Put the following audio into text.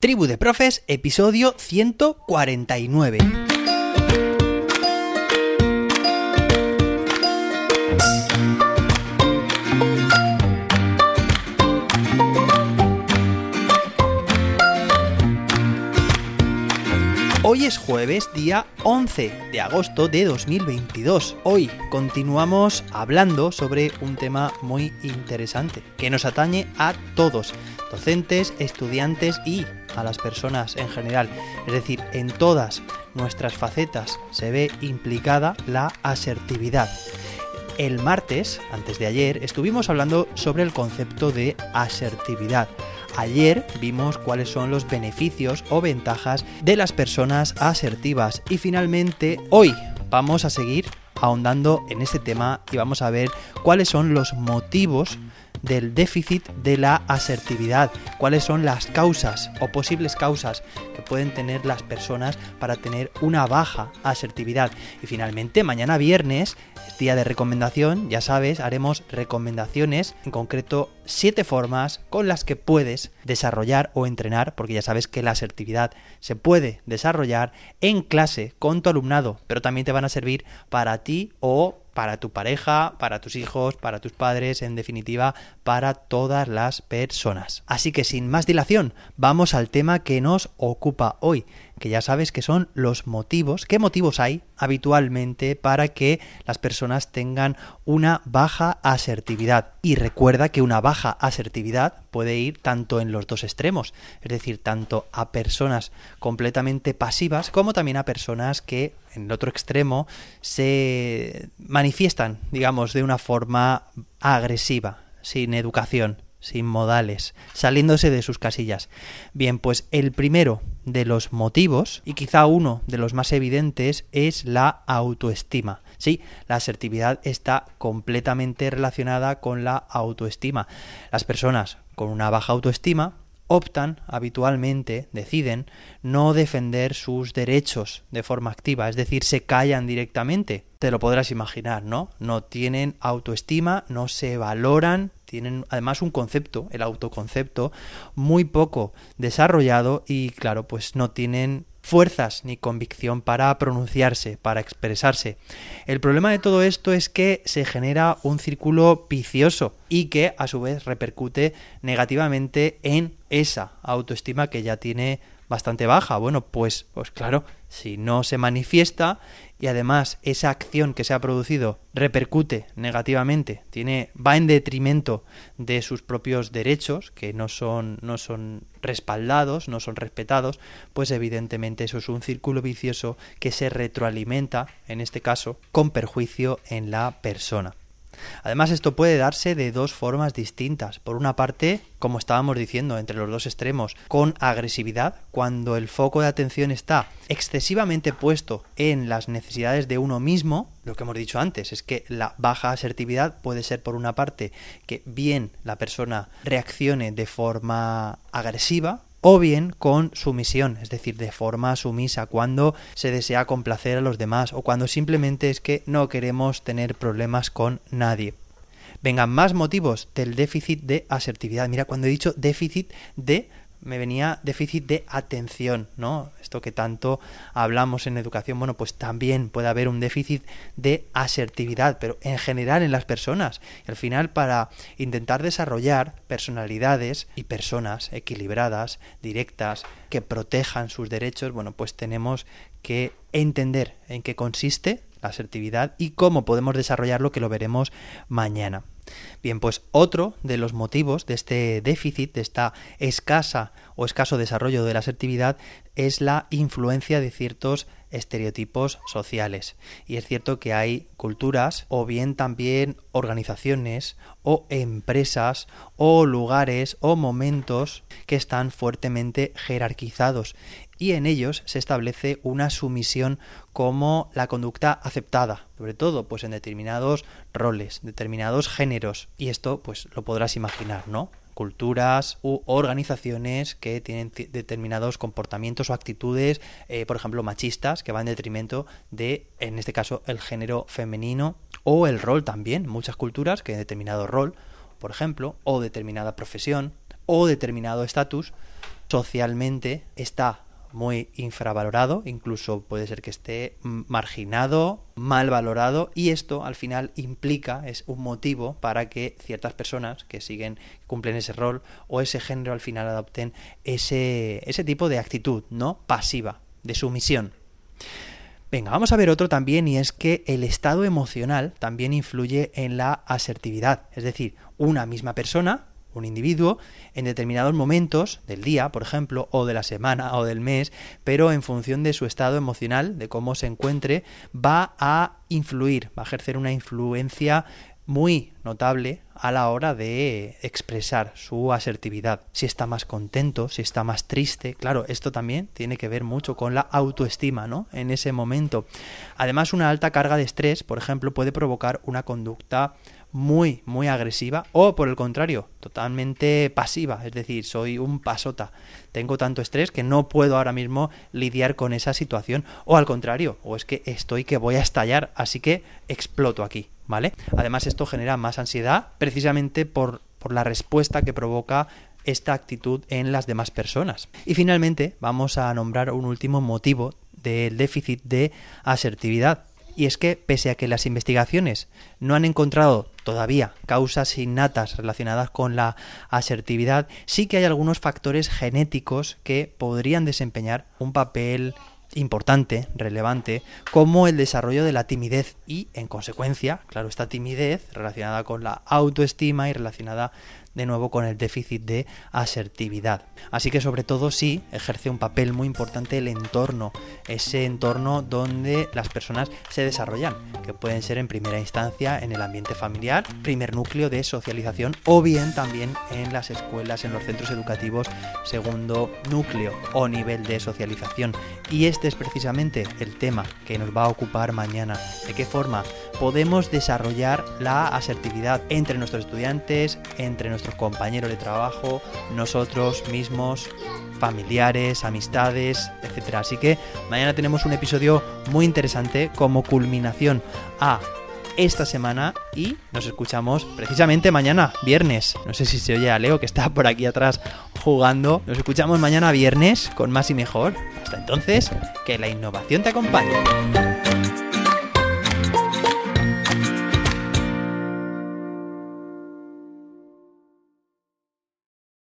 Tribu de Profes, episodio 149. Hoy es jueves, día 11 de agosto de 2022. Hoy continuamos hablando sobre un tema muy interesante que nos atañe a todos, docentes, estudiantes y a las personas en general. Es decir, en todas nuestras facetas se ve implicada la asertividad. El martes, antes de ayer, estuvimos hablando sobre el concepto de asertividad. Ayer vimos cuáles son los beneficios o ventajas de las personas asertivas y finalmente hoy vamos a seguir ahondando en este tema y vamos a ver cuáles son los motivos del déficit de la asertividad, cuáles son las causas o posibles causas que pueden tener las personas para tener una baja asertividad. Y finalmente, mañana viernes, es día de recomendación, ya sabes, haremos recomendaciones, en concreto siete formas con las que puedes desarrollar o entrenar, porque ya sabes que la asertividad se puede desarrollar en clase con tu alumnado, pero también te van a servir para ti o para tu pareja, para tus hijos, para tus padres, en definitiva, para todas las personas. Así que sin más dilación, vamos al tema que nos ocupa hoy, que ya sabes que son los motivos, qué motivos hay habitualmente para que las personas tengan una baja asertividad. Y recuerda que una baja asertividad puede ir tanto en los dos extremos, es decir, tanto a personas completamente pasivas como también a personas que en el otro extremo se manifiestan, digamos, de una forma agresiva, sin educación sin modales, saliéndose de sus casillas. Bien, pues el primero de los motivos, y quizá uno de los más evidentes, es la autoestima. Sí, la asertividad está completamente relacionada con la autoestima. Las personas con una baja autoestima optan habitualmente, deciden, no defender sus derechos de forma activa, es decir, se callan directamente. Te lo podrás imaginar, ¿no? No tienen autoestima, no se valoran, tienen además un concepto, el autoconcepto, muy poco desarrollado y claro, pues no tienen fuerzas ni convicción para pronunciarse, para expresarse. El problema de todo esto es que se genera un círculo vicioso y que a su vez repercute negativamente en esa autoestima que ya tiene bastante baja. Bueno, pues, pues claro, si no se manifiesta y además esa acción que se ha producido repercute negativamente, tiene, va en detrimento de sus propios derechos, que no son, no son respaldados, no son respetados, pues evidentemente eso es un círculo vicioso que se retroalimenta, en este caso, con perjuicio en la persona. Además, esto puede darse de dos formas distintas. Por una parte, como estábamos diciendo, entre los dos extremos, con agresividad, cuando el foco de atención está excesivamente puesto en las necesidades de uno mismo, lo que hemos dicho antes es que la baja asertividad puede ser por una parte que bien la persona reaccione de forma agresiva, o bien con sumisión, es decir, de forma sumisa, cuando se desea complacer a los demás o cuando simplemente es que no queremos tener problemas con nadie. Vengan más motivos del déficit de asertividad. Mira, cuando he dicho déficit de me venía déficit de atención, ¿no? Esto que tanto hablamos en educación, bueno, pues también puede haber un déficit de asertividad, pero en general en las personas. al final, para intentar desarrollar personalidades y personas equilibradas, directas, que protejan sus derechos, bueno, pues tenemos que entender en qué consiste la asertividad y cómo podemos desarrollarlo, que lo veremos mañana. Bien, pues otro de los motivos de este déficit, de esta escasa o escaso desarrollo de la asertividad, es la influencia de ciertos estereotipos sociales. Y es cierto que hay culturas o bien también organizaciones o empresas o lugares o momentos que están fuertemente jerarquizados y en ellos se establece una sumisión como la conducta aceptada, sobre todo pues en determinados roles, determinados géneros y esto pues lo podrás imaginar, ¿no? culturas u organizaciones que tienen determinados comportamientos o actitudes, eh, por ejemplo, machistas, que van en detrimento de, en este caso, el género femenino o el rol también. Muchas culturas que determinado rol, por ejemplo, o determinada profesión o determinado estatus, socialmente está muy infravalorado, incluso puede ser que esté marginado, mal valorado y esto al final implica, es un motivo para que ciertas personas que siguen, cumplen ese rol o ese género al final adopten ese, ese tipo de actitud, ¿no? Pasiva, de sumisión. Venga, vamos a ver otro también y es que el estado emocional también influye en la asertividad. Es decir, una misma persona, un individuo, en determinados momentos del día, por ejemplo, o de la semana o del mes, pero en función de su estado emocional, de cómo se encuentre, va a influir, va a ejercer una influencia muy notable a la hora de expresar su asertividad. Si está más contento, si está más triste, claro, esto también tiene que ver mucho con la autoestima, ¿no? En ese momento. Además, una alta carga de estrés, por ejemplo, puede provocar una conducta muy, muy agresiva o por el contrario, totalmente pasiva, es decir, soy un pasota, tengo tanto estrés que no puedo ahora mismo lidiar con esa situación o al contrario, o es que estoy que voy a estallar, así que exploto aquí. ¿vale? Además, esto genera más ansiedad precisamente por, por la respuesta que provoca esta actitud en las demás personas. Y finalmente, vamos a nombrar un último motivo del déficit de asertividad. Y es que, pese a que las investigaciones no han encontrado todavía causas innatas relacionadas con la asertividad, sí que hay algunos factores genéticos que podrían desempeñar un papel importante, relevante, como el desarrollo de la timidez y, en consecuencia, claro, esta timidez relacionada con la autoestima y relacionada de nuevo con el déficit de asertividad. Así que sobre todo sí ejerce un papel muy importante el entorno, ese entorno donde las personas se desarrollan, que pueden ser en primera instancia en el ambiente familiar, primer núcleo de socialización o bien también en las escuelas, en los centros educativos, segundo núcleo o nivel de socialización. Y este es precisamente el tema que nos va a ocupar mañana. ¿De qué forma podemos desarrollar la asertividad entre nuestros estudiantes, entre nuestros compañeros de trabajo, nosotros mismos, familiares, amistades, etc. Así que mañana tenemos un episodio muy interesante como culminación a esta semana y nos escuchamos precisamente mañana, viernes. No sé si se oye a Leo que está por aquí atrás jugando. Nos escuchamos mañana viernes con más y mejor. Hasta entonces, que la innovación te acompañe.